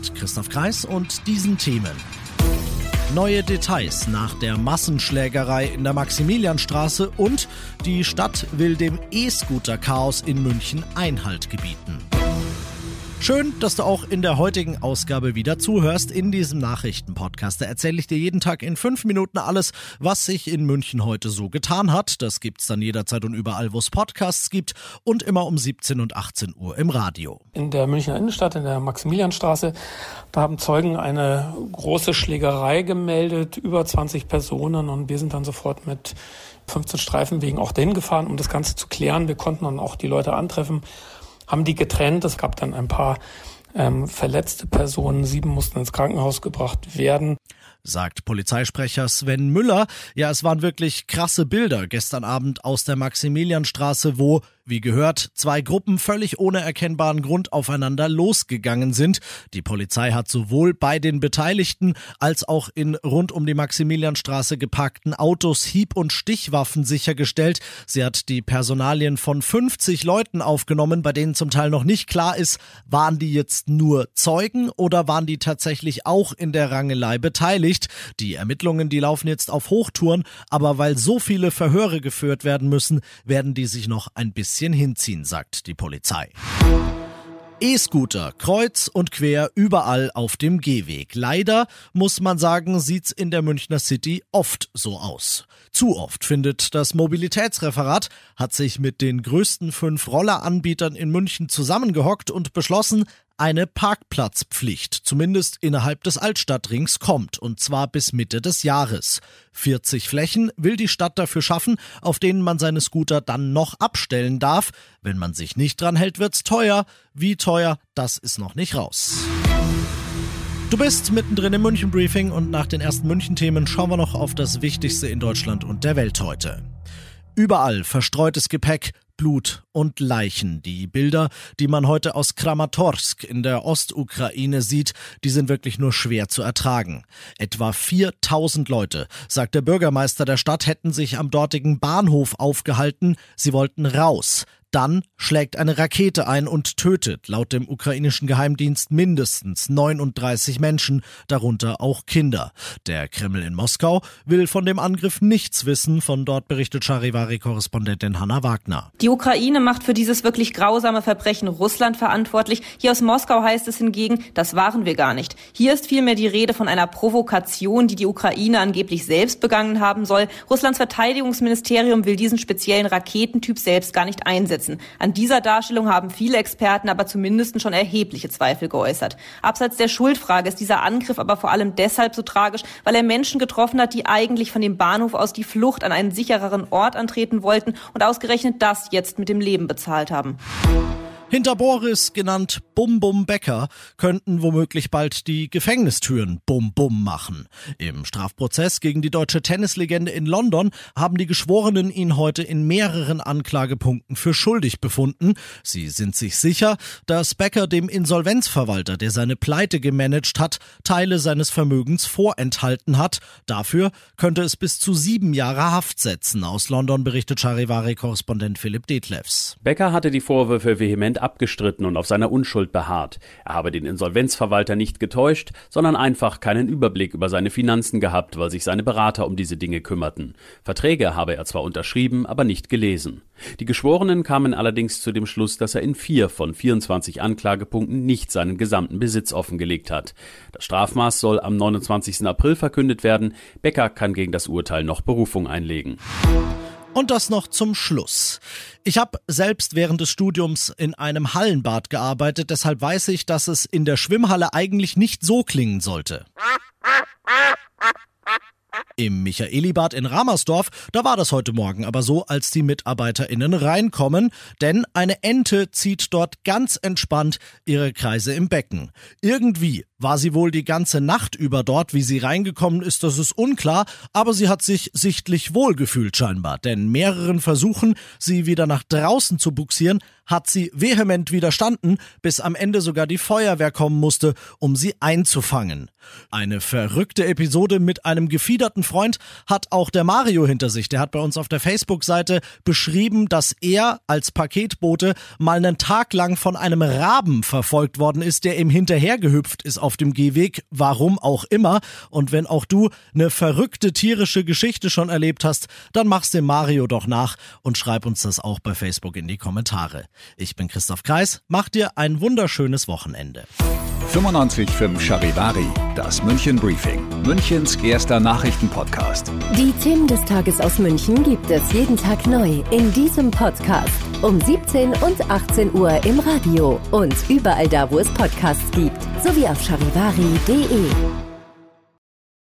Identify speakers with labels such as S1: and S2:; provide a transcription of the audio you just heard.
S1: Mit Christoph Kreis und diesen Themen. Neue Details nach der Massenschlägerei in der Maximilianstraße und die Stadt will dem E-Scooter-Chaos in München Einhalt gebieten. Schön, dass du auch in der heutigen Ausgabe wieder zuhörst in diesem Nachrichtenpodcast. Da erzähle ich dir jeden Tag in fünf Minuten alles, was sich in München heute so getan hat. Das gibt's dann jederzeit und überall, wo es Podcasts gibt und immer um 17 und 18 Uhr im Radio.
S2: In der Münchner Innenstadt, in der Maximilianstraße, da haben Zeugen eine große Schlägerei gemeldet, über 20 Personen und wir sind dann sofort mit 15 Streifenwegen auch dahin gefahren, um das Ganze zu klären. Wir konnten dann auch die Leute antreffen haben die getrennt. Es gab dann ein paar ähm, verletzte Personen. Sieben mussten ins Krankenhaus gebracht werden
S1: sagt Polizeisprecher Sven Müller. Ja, es waren wirklich krasse Bilder gestern Abend aus der Maximilianstraße, wo wie gehört, zwei Gruppen völlig ohne erkennbaren Grund aufeinander losgegangen sind. Die Polizei hat sowohl bei den Beteiligten als auch in rund um die Maximilianstraße geparkten Autos Hieb- und Stichwaffen sichergestellt. Sie hat die Personalien von 50 Leuten aufgenommen, bei denen zum Teil noch nicht klar ist, waren die jetzt nur Zeugen oder waren die tatsächlich auch in der Rangelei beteiligt. Die Ermittlungen, die laufen jetzt auf Hochtouren, aber weil so viele Verhöre geführt werden müssen, werden die sich noch ein bisschen bisschen hinziehen, sagt die Polizei. E-Scooter kreuz und quer überall auf dem Gehweg. Leider muss man sagen, sieht's in der Münchner City oft so aus. Zu oft findet das Mobilitätsreferat, hat sich mit den größten fünf Rolleranbietern in München zusammengehockt und beschlossen, eine Parkplatzpflicht, zumindest innerhalb des Altstadtrings, kommt, und zwar bis Mitte des Jahres. 40 Flächen will die Stadt dafür schaffen, auf denen man seine Scooter dann noch abstellen darf. Wenn man sich nicht dran hält, wird's teuer. Wie teuer, das ist noch nicht raus. Du bist mittendrin im München Briefing und nach den ersten München-Themen schauen wir noch auf das Wichtigste in Deutschland und der Welt heute. Überall verstreutes Gepäck, Blut und Leichen. Die Bilder, die man heute aus Kramatorsk in der Ostukraine sieht, die sind wirklich nur schwer zu ertragen. Etwa 4000 Leute, sagt der Bürgermeister der Stadt, hätten sich am dortigen Bahnhof aufgehalten. Sie wollten raus. Dann schlägt eine Rakete ein und tötet laut dem ukrainischen Geheimdienst mindestens 39 Menschen, darunter auch Kinder. Der Kreml in Moskau will von dem Angriff nichts wissen, von dort berichtet Charivari-Korrespondentin Hanna Wagner.
S3: Die Ukraine macht für dieses wirklich grausame Verbrechen Russland verantwortlich. Hier aus Moskau heißt es hingegen, das waren wir gar nicht. Hier ist vielmehr die Rede von einer Provokation, die die Ukraine angeblich selbst begangen haben soll. Russlands Verteidigungsministerium will diesen speziellen Raketentyp selbst gar nicht einsetzen einsetzen. An dieser Darstellung haben viele Experten aber zumindest schon erhebliche Zweifel geäußert. Abseits der Schuldfrage ist dieser Angriff aber vor allem deshalb so tragisch, weil er Menschen getroffen hat, die eigentlich von dem Bahnhof aus die Flucht an einen sichereren Ort antreten wollten und ausgerechnet das jetzt mit dem Leben bezahlt haben.
S1: Hinter Boris, genannt Bum Bum Becker, könnten womöglich bald die Gefängnistüren Bum Bum machen. Im Strafprozess gegen die deutsche Tennislegende in London haben die Geschworenen ihn heute in mehreren Anklagepunkten für schuldig befunden. Sie sind sich sicher, dass Becker dem Insolvenzverwalter, der seine Pleite gemanagt hat, Teile seines Vermögens vorenthalten hat. Dafür könnte es bis zu sieben Jahre Haft setzen. Aus London berichtet Charivari-Korrespondent Philipp Detlefs.
S4: Becker hatte die Vorwürfe vehement abgestritten und auf seiner Unschuld beharrt. Er habe den Insolvenzverwalter nicht getäuscht, sondern einfach keinen Überblick über seine Finanzen gehabt, weil sich seine Berater um diese Dinge kümmerten. Verträge habe er zwar unterschrieben, aber nicht gelesen. Die Geschworenen kamen allerdings zu dem Schluss, dass er in vier von 24 Anklagepunkten nicht seinen gesamten Besitz offengelegt hat. Das Strafmaß soll am 29. April verkündet werden. Becker kann gegen das Urteil noch Berufung einlegen.
S1: Und das noch zum Schluss. Ich habe selbst während des Studiums in einem Hallenbad gearbeitet, deshalb weiß ich, dass es in der Schwimmhalle eigentlich nicht so klingen sollte. Im Michaelibad in Ramersdorf, da war das heute Morgen aber so, als die MitarbeiterInnen reinkommen, denn eine Ente zieht dort ganz entspannt ihre Kreise im Becken. Irgendwie War sie wohl die ganze Nacht über dort, wie sie reingekommen ist, das ist unklar, aber sie hat sich sichtlich wohlgefühlt scheinbar, denn mehreren Versuchen, sie wieder nach draußen zu buxieren, hat sie vehement widerstanden, bis am Ende sogar die Feuerwehr kommen musste, um sie einzufangen. Eine verrückte Episode mit einem gefiederten Freund hat auch der Mario hinter sich. Der hat bei uns auf der Facebook-Seite beschrieben, dass er als Paketbote mal einen Tag lang von einem Raben verfolgt worden ist, der ihm hinterhergehüpft ist auf dem Gehweg, warum auch immer. Und wenn auch du eine verrückte tierische Geschichte schon erlebt hast, dann mach's dem Mario doch nach und schreib uns das auch bei Facebook in die Kommentare. Ich bin Christoph Kreis, mach dir ein wunderschönes Wochenende.
S5: 95.5 Charivari, das München Briefing, Münchens erster Nachrichtenpodcast.
S6: Die Themen des Tages aus München gibt es jeden Tag neu in diesem Podcast. Um 17 und 18 Uhr im Radio und überall da, wo es Podcasts gibt, sowie auf charivari.de.